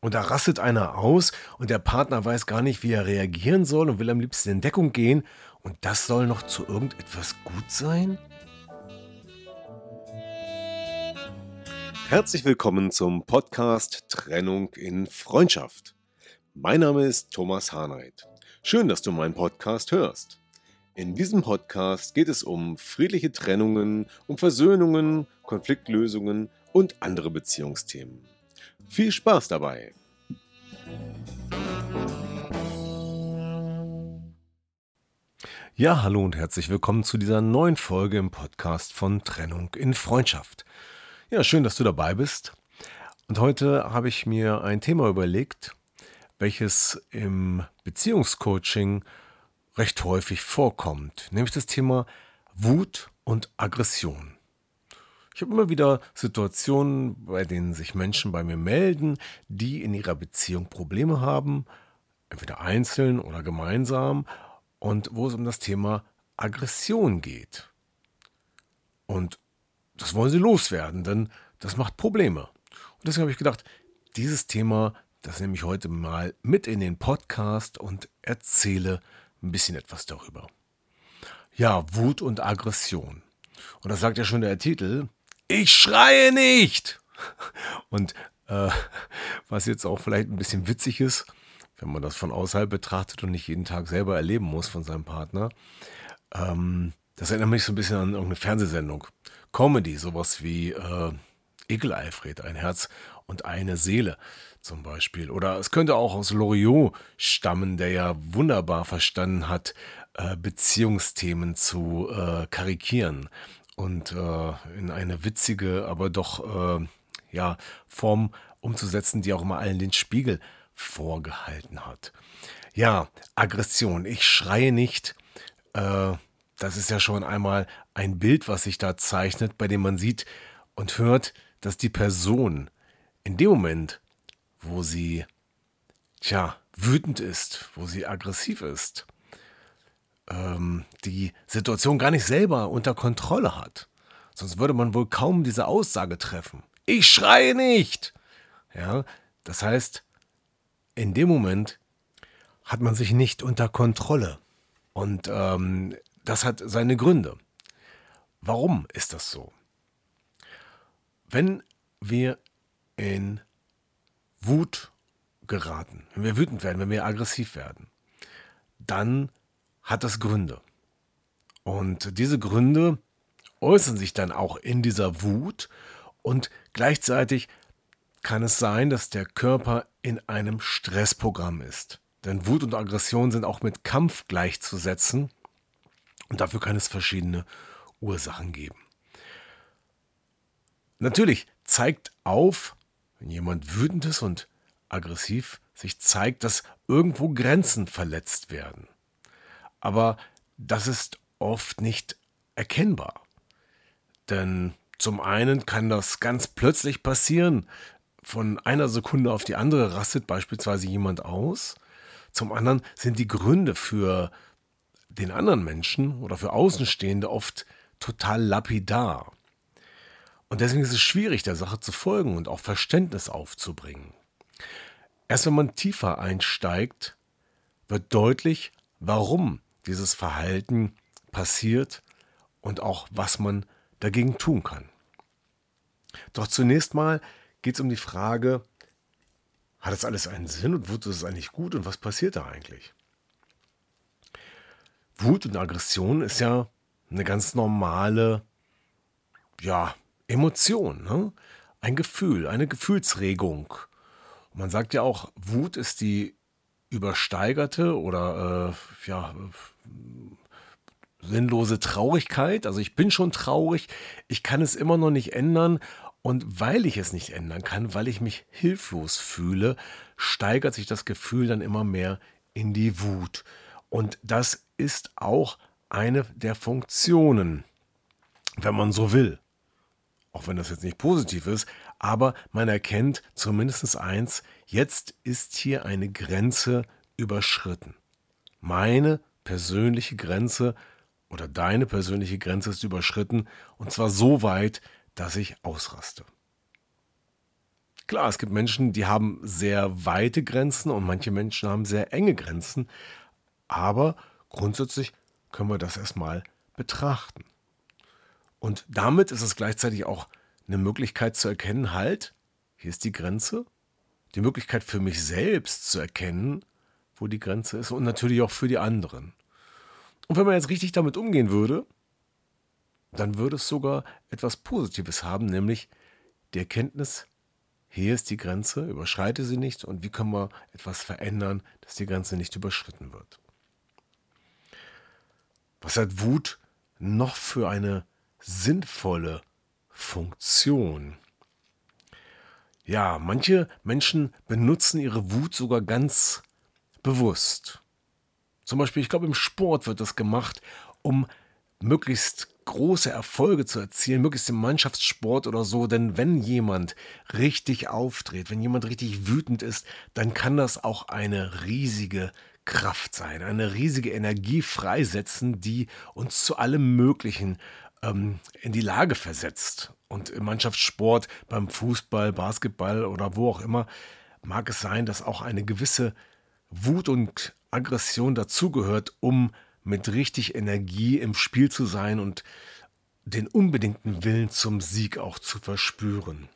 Und da rastet einer aus und der Partner weiß gar nicht, wie er reagieren soll und will am liebsten in Deckung gehen. Und das soll noch zu irgendetwas gut sein? Herzlich willkommen zum Podcast Trennung in Freundschaft. Mein Name ist Thomas Hahnreit. Schön, dass du meinen Podcast hörst. In diesem Podcast geht es um friedliche Trennungen, um Versöhnungen, Konfliktlösungen und andere Beziehungsthemen. Viel Spaß dabei! Ja, hallo und herzlich willkommen zu dieser neuen Folge im Podcast von Trennung in Freundschaft. Ja, schön, dass du dabei bist. Und heute habe ich mir ein Thema überlegt, welches im Beziehungscoaching recht häufig vorkommt, nämlich das Thema Wut und Aggression. Ich habe immer wieder Situationen, bei denen sich Menschen bei mir melden, die in ihrer Beziehung Probleme haben, entweder einzeln oder gemeinsam, und wo es um das Thema Aggression geht. Und das wollen sie loswerden, denn das macht Probleme. Und deswegen habe ich gedacht, dieses Thema, das nehme ich heute mal mit in den Podcast und erzähle ein bisschen etwas darüber. Ja, Wut und Aggression. Und das sagt ja schon der Titel ich schreie nicht. Und äh, was jetzt auch vielleicht ein bisschen witzig ist, wenn man das von außerhalb betrachtet und nicht jeden Tag selber erleben muss von seinem Partner, ähm, das erinnert mich so ein bisschen an irgendeine Fernsehsendung. Comedy, sowas wie äh, Ekel Alfred, ein Herz und eine Seele zum Beispiel. Oder es könnte auch aus Loriot stammen, der ja wunderbar verstanden hat, äh, Beziehungsthemen zu äh, karikieren und äh, in eine witzige, aber doch äh, ja, Form umzusetzen, die auch immer allen den Spiegel vorgehalten hat. Ja, Aggression. Ich schreie nicht. Äh, das ist ja schon einmal ein Bild, was sich da zeichnet, bei dem man sieht und hört, dass die Person in dem Moment, wo sie, tja, wütend ist, wo sie aggressiv ist, ähm, die Situation gar nicht selber unter Kontrolle hat. Sonst würde man wohl kaum diese Aussage treffen. Ich schreie nicht! Ja, das heißt, in dem Moment hat man sich nicht unter Kontrolle. Und ähm, das hat seine Gründe. Warum ist das so? Wenn wir in Wut geraten, wenn wir wütend werden, wenn wir aggressiv werden, dann hat das Gründe. Und diese Gründe äußern sich dann auch in dieser Wut und gleichzeitig kann es sein, dass der Körper in einem Stressprogramm ist. Denn Wut und Aggression sind auch mit Kampf gleichzusetzen und dafür kann es verschiedene Ursachen geben. Natürlich zeigt auf, wenn jemand wütend ist und aggressiv sich zeigt, dass irgendwo Grenzen verletzt werden aber das ist oft nicht erkennbar. Denn zum einen kann das ganz plötzlich passieren, von einer Sekunde auf die andere rastet beispielsweise jemand aus. Zum anderen sind die Gründe für den anderen Menschen oder für Außenstehende oft total lapidar. Und deswegen ist es schwierig, der Sache zu folgen und auch Verständnis aufzubringen. Erst wenn man tiefer einsteigt, wird deutlich, warum dieses Verhalten passiert und auch was man dagegen tun kann. Doch zunächst mal geht es um die Frage, hat das alles einen Sinn und wozu ist es eigentlich gut und was passiert da eigentlich? Wut und Aggression ist ja eine ganz normale ja, Emotion, ne? ein Gefühl, eine Gefühlsregung. Und man sagt ja auch, Wut ist die übersteigerte oder äh, ja, sinnlose Traurigkeit. Also ich bin schon traurig, ich kann es immer noch nicht ändern Und weil ich es nicht ändern kann, weil ich mich hilflos fühle, steigert sich das Gefühl dann immer mehr in die Wut. Und das ist auch eine der Funktionen, wenn man so will. Auch wenn das jetzt nicht positiv ist, aber man erkennt zumindest eins, jetzt ist hier eine Grenze überschritten. Meine persönliche Grenze oder deine persönliche Grenze ist überschritten und zwar so weit, dass ich ausraste. Klar, es gibt Menschen, die haben sehr weite Grenzen und manche Menschen haben sehr enge Grenzen, aber grundsätzlich können wir das erstmal betrachten. Und damit ist es gleichzeitig auch eine Möglichkeit zu erkennen, halt, hier ist die Grenze, die Möglichkeit für mich selbst zu erkennen, wo die Grenze ist und natürlich auch für die anderen. Und wenn man jetzt richtig damit umgehen würde, dann würde es sogar etwas Positives haben, nämlich die Erkenntnis, hier ist die Grenze, überschreite sie nicht und wie können wir etwas verändern, dass die Grenze nicht überschritten wird. Was hat Wut noch für eine sinnvolle Funktion? Ja, manche Menschen benutzen ihre Wut sogar ganz bewusst. Zum Beispiel, ich glaube, im Sport wird das gemacht, um möglichst große Erfolge zu erzielen, möglichst im Mannschaftssport oder so. Denn wenn jemand richtig auftritt, wenn jemand richtig wütend ist, dann kann das auch eine riesige Kraft sein, eine riesige Energie freisetzen, die uns zu allem Möglichen ähm, in die Lage versetzt. Und im Mannschaftssport, beim Fußball, Basketball oder wo auch immer, mag es sein, dass auch eine gewisse Wut und Aggression dazugehört, um mit richtig Energie im Spiel zu sein und den unbedingten Willen zum Sieg auch zu verspüren.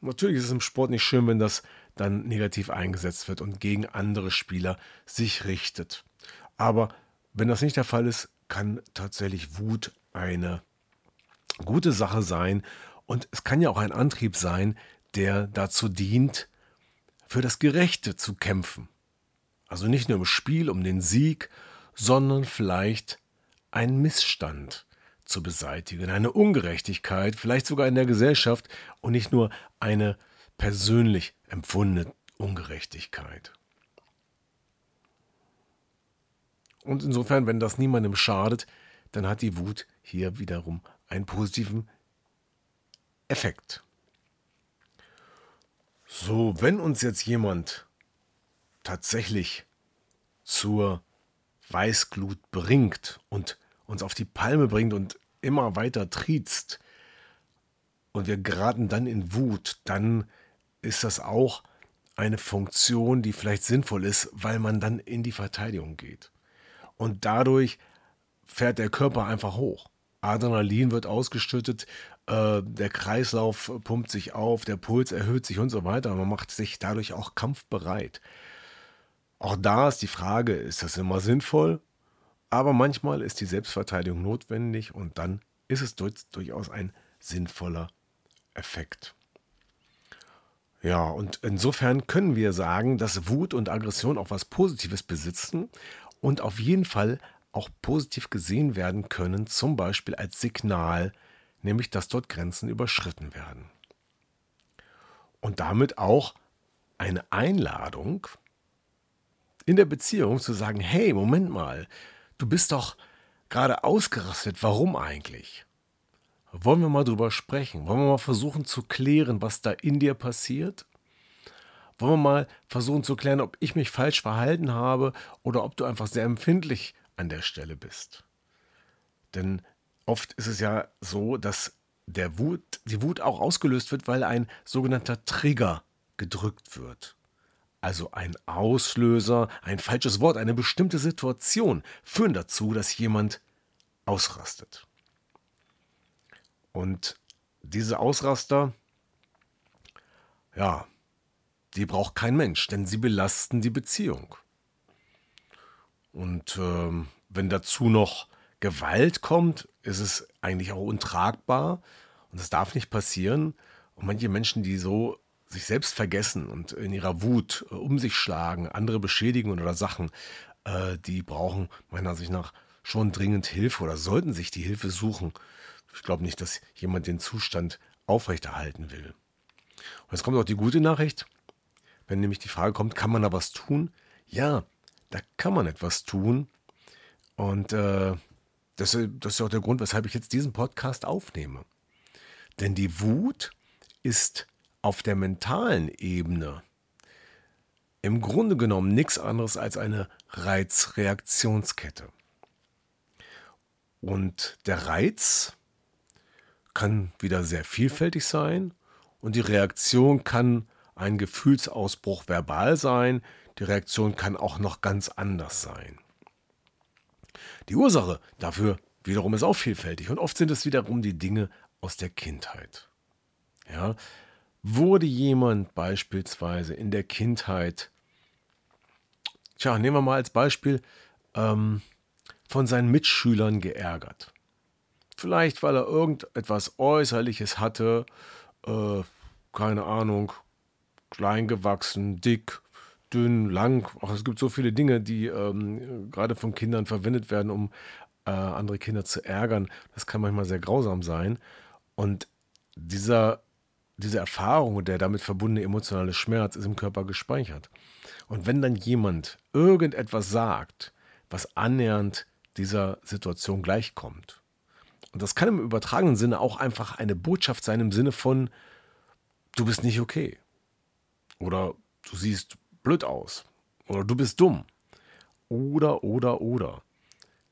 Natürlich ist es im Sport nicht schön, wenn das dann negativ eingesetzt wird und gegen andere Spieler sich richtet. Aber wenn das nicht der Fall ist, kann tatsächlich Wut eine gute Sache sein und es kann ja auch ein Antrieb sein, der dazu dient, für das Gerechte zu kämpfen. Also nicht nur im Spiel um den Sieg, sondern vielleicht einen Missstand zu beseitigen, eine Ungerechtigkeit, vielleicht sogar in der Gesellschaft und nicht nur eine persönlich empfundene Ungerechtigkeit. Und insofern, wenn das niemandem schadet, dann hat die Wut hier wiederum einen positiven Effekt. So, wenn uns jetzt jemand tatsächlich zur Weißglut bringt und uns auf die Palme bringt und immer weiter triezt und wir geraten dann in Wut, dann ist das auch eine Funktion, die vielleicht sinnvoll ist, weil man dann in die Verteidigung geht. Und dadurch fährt der Körper einfach hoch. Adrenalin wird ausgeschüttet, äh, der Kreislauf pumpt sich auf, der Puls erhöht sich und so weiter. Man macht sich dadurch auch kampfbereit. Auch da ist die Frage, ist das immer sinnvoll? Aber manchmal ist die Selbstverteidigung notwendig und dann ist es durchaus ein sinnvoller Effekt. Ja, und insofern können wir sagen, dass Wut und Aggression auch was Positives besitzen und auf jeden Fall auch positiv gesehen werden können, zum Beispiel als Signal, nämlich dass dort Grenzen überschritten werden. Und damit auch eine Einladung in der Beziehung zu sagen, hey, Moment mal, du bist doch gerade ausgerastet, warum eigentlich? Wollen wir mal drüber sprechen? Wollen wir mal versuchen zu klären, was da in dir passiert? Wollen wir mal versuchen zu klären, ob ich mich falsch verhalten habe oder ob du einfach sehr empfindlich an der Stelle bist? Denn oft ist es ja so, dass der Wut, die Wut auch ausgelöst wird, weil ein sogenannter Trigger gedrückt wird. Also ein Auslöser, ein falsches Wort, eine bestimmte Situation führen dazu, dass jemand ausrastet. Und diese Ausraster, ja, die braucht kein Mensch, denn sie belasten die Beziehung. Und ähm, wenn dazu noch Gewalt kommt, ist es eigentlich auch untragbar und das darf nicht passieren. Und manche Menschen, die so sich selbst vergessen und in ihrer Wut äh, um sich schlagen, andere beschädigen oder Sachen, äh, die brauchen meiner Ansicht nach schon dringend Hilfe oder sollten sich die Hilfe suchen Ich glaube nicht, dass jemand den Zustand aufrechterhalten will. Und jetzt kommt auch die gute Nachricht. Wenn nämlich die Frage kommt, kann man da was tun? Ja, da kann man etwas tun. Und äh, das, das ist auch der Grund, weshalb ich jetzt diesen Podcast aufnehme. Denn die Wut ist auf der mentalen Ebene im Grunde genommen nichts anderes als eine Reizreaktionskette. Und der Reiz kann wieder sehr vielfältig sein und die Reaktion kann ein Gefühlsausbruch verbal sein, die Reaktion kann auch noch ganz anders sein. Die Ursache dafür wiederum ist auch vielfältig und oft sind es wiederum die Dinge aus der Kindheit. Ja, wurde jemand beispielsweise in der Kindheit, tja, nehmen wir mal als Beispiel, ähm, von seinen Mitschülern geärgert. Vielleicht, weil er irgendetwas Äußerliches hatte, äh, keine Ahnung, klein gewachsen, dick, dünn, lang. Ach, es gibt so viele Dinge, die ähm, gerade von Kindern verwendet werden, um äh, andere Kinder zu ärgern. Das kann manchmal sehr grausam sein. Und dieser, diese Erfahrung und der damit verbundene emotionale Schmerz ist im Körper gespeichert. Und wenn dann jemand irgendetwas sagt, was annähernd dieser Situation gleichkommt, und das kann im übertragenen Sinne auch einfach eine Botschaft sein im Sinne von, du bist nicht okay. Oder du siehst blöd aus. Oder du bist dumm. Oder, oder, oder.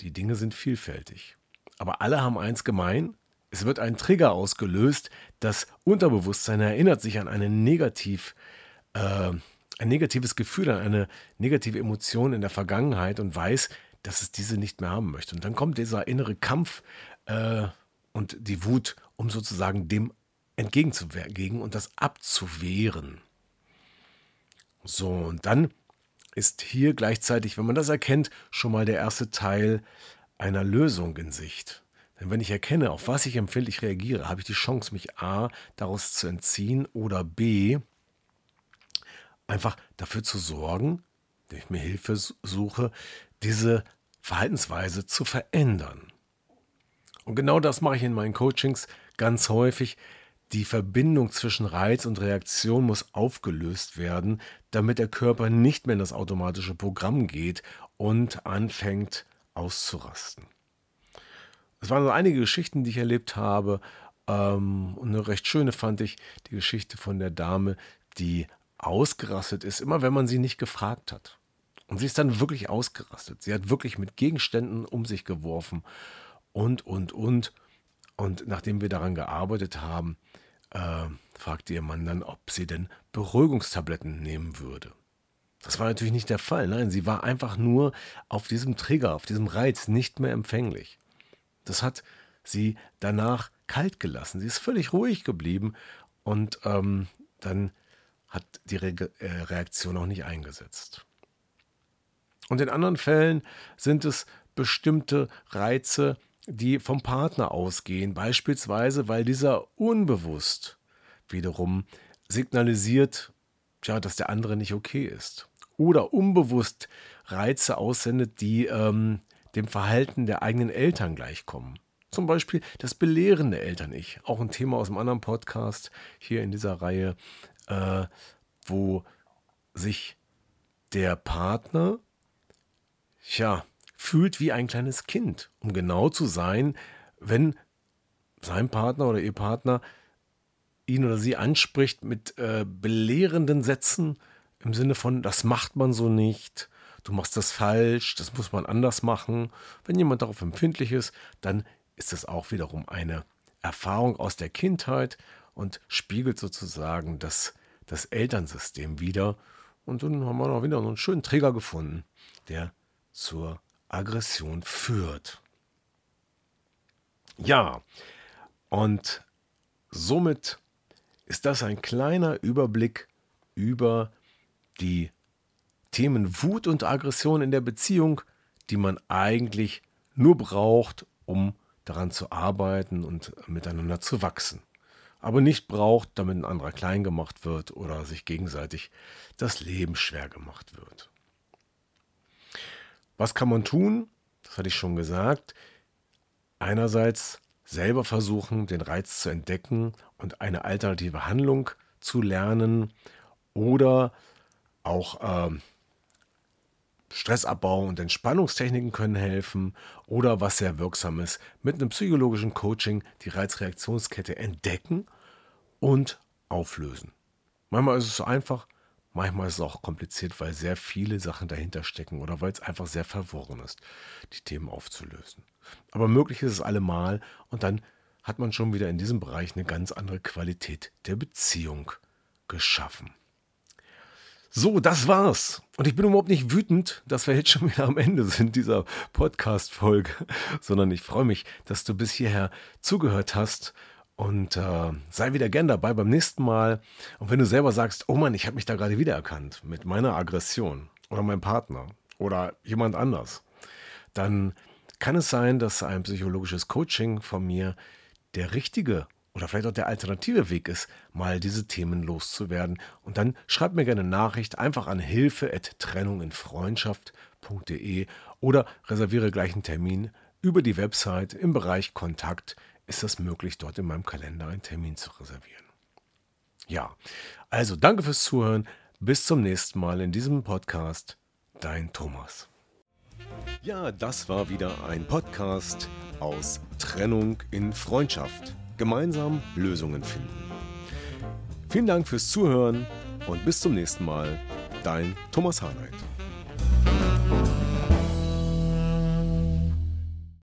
Die Dinge sind vielfältig. Aber alle haben eins gemein. Es wird ein Trigger ausgelöst. Das Unterbewusstsein erinnert sich an eine negativ, äh, ein negatives Gefühl, an eine negative Emotion in der Vergangenheit und weiß, dass es diese nicht mehr haben möchte. Und dann kommt dieser innere Kampf äh, und die Wut, um sozusagen dem entgegenzuwirken und das abzuwehren. So, und dann ist hier gleichzeitig, wenn man das erkennt, schon mal der erste Teil einer Lösung in Sicht. Denn wenn ich erkenne, auf was ich empfindlich reagiere, habe ich die Chance, mich A daraus zu entziehen oder B einfach dafür zu sorgen, dass ich mir Hilfe suche, diese Verhaltensweise zu verändern. Und genau das mache ich in meinen Coachings ganz häufig, die Verbindung zwischen Reiz und Reaktion muss aufgelöst werden, damit der Körper nicht mehr in das automatische Programm geht und anfängt auszurasten. Es waren so einige Geschichten, die ich erlebt habe. Ähm, und eine recht schöne fand ich die Geschichte von der Dame, die ausgerastet ist, immer wenn man sie nicht gefragt hat. Und sie ist dann wirklich ausgerastet. Sie hat wirklich mit Gegenständen um sich geworfen und, und, und. Und nachdem wir daran gearbeitet haben, äh, fragte ihr Mann dann, ob sie denn Beruhigungstabletten nehmen würde. Das war natürlich nicht der Fall. Nein, sie war einfach nur auf diesem Trigger, auf diesem Reiz nicht mehr empfänglich. Das hat sie danach kalt gelassen. Sie ist völlig ruhig geblieben und ähm, dann hat die Re äh, Reaktion auch nicht eingesetzt. Und in anderen Fällen sind es bestimmte Reize, die vom Partner ausgehen, beispielsweise weil dieser unbewusst wiederum signalisiert, tja, dass der andere nicht okay ist. Oder unbewusst Reize aussendet, die ähm, dem Verhalten der eigenen Eltern gleichkommen. Zum Beispiel das belehrende Eltern-Ich, auch ein Thema aus einem anderen Podcast hier in dieser Reihe, äh, wo sich der Partner, ja, fühlt wie ein kleines Kind, um genau zu sein, wenn sein Partner oder ihr Partner ihn oder sie anspricht mit äh, belehrenden Sätzen im Sinne von, das macht man so nicht, du machst das falsch, das muss man anders machen. Wenn jemand darauf empfindlich ist, dann ist das auch wiederum eine Erfahrung aus der Kindheit und spiegelt sozusagen das, das Elternsystem wieder. Und dann haben wir noch wieder so einen schönen Träger gefunden, der zur Aggression führt. Ja, und somit ist das ein kleiner Überblick über die Themen Wut und Aggression in der Beziehung, die man eigentlich nur braucht, um daran zu arbeiten und miteinander zu wachsen. Aber nicht braucht, damit ein anderer klein gemacht wird oder sich gegenseitig das Leben schwer gemacht wird. Was kann man tun? Das hatte ich schon gesagt. Einerseits selber versuchen, den Reiz zu entdecken und eine alternative Handlung zu lernen oder auch äh, Stressabbau und Entspannungstechniken können helfen oder was sehr wirksam ist, mit einem psychologischen Coaching die Reizreaktionskette entdecken und auflösen. Manchmal ist es so einfach, manchmal ist es auch kompliziert, weil sehr viele Sachen dahinter stecken oder weil es einfach sehr verworren ist, die Themen aufzulösen. Aber möglich ist es allemal und dann hat man schon wieder in diesem Bereich eine ganz andere Qualität der Beziehung geschaffen. So, das war's. Und ich bin überhaupt nicht wütend, dass wir jetzt schon wieder am Ende sind dieser Podcast-Folge, sondern ich freue mich, dass du bis hierher zugehört hast und äh, sei wieder gern dabei beim nächsten Mal. Und wenn du selber sagst, oh Mann, ich habe mich da gerade wiedererkannt mit meiner Aggression oder meinem Partner oder jemand anders, dann kann es sein, dass ein psychologisches Coaching von mir der richtige oder vielleicht auch der alternative Weg ist, mal diese Themen loszuwerden. Und dann schreib mir gerne eine Nachricht einfach an hilfe@trennunginfreundschaft.de oder reserviere gleich einen Termin über die Website im Bereich Kontakt ist es möglich, dort in meinem Kalender einen Termin zu reservieren. Ja, also danke fürs Zuhören. Bis zum nächsten Mal in diesem Podcast. Dein Thomas. Ja, das war wieder ein Podcast aus Trennung in Freundschaft gemeinsam Lösungen finden. Vielen Dank fürs Zuhören und bis zum nächsten Mal. Dein Thomas Harnight.